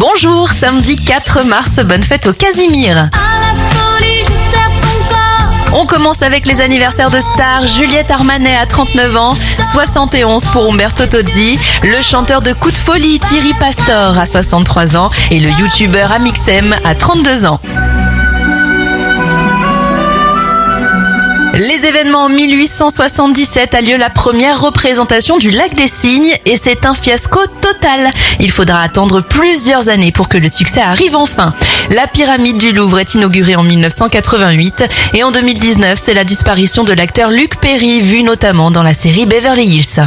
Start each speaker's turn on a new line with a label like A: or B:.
A: Bonjour, samedi 4 mars, bonne fête au Casimir. On commence avec les anniversaires de stars. Juliette Armanet à 39 ans, 71 pour Umberto Tozzi, le chanteur de Coup de folie Thierry Pastor à 63 ans et le youtubeur Amixem à 32 ans. Les événements en 1877 a lieu la première représentation du lac des Cygnes et c'est un fiasco total. Il faudra attendre plusieurs années pour que le succès arrive enfin. La pyramide du Louvre est inaugurée en 1988 et en 2019 c'est la disparition de l'acteur Luc Perry vu notamment dans la série Beverly Hills.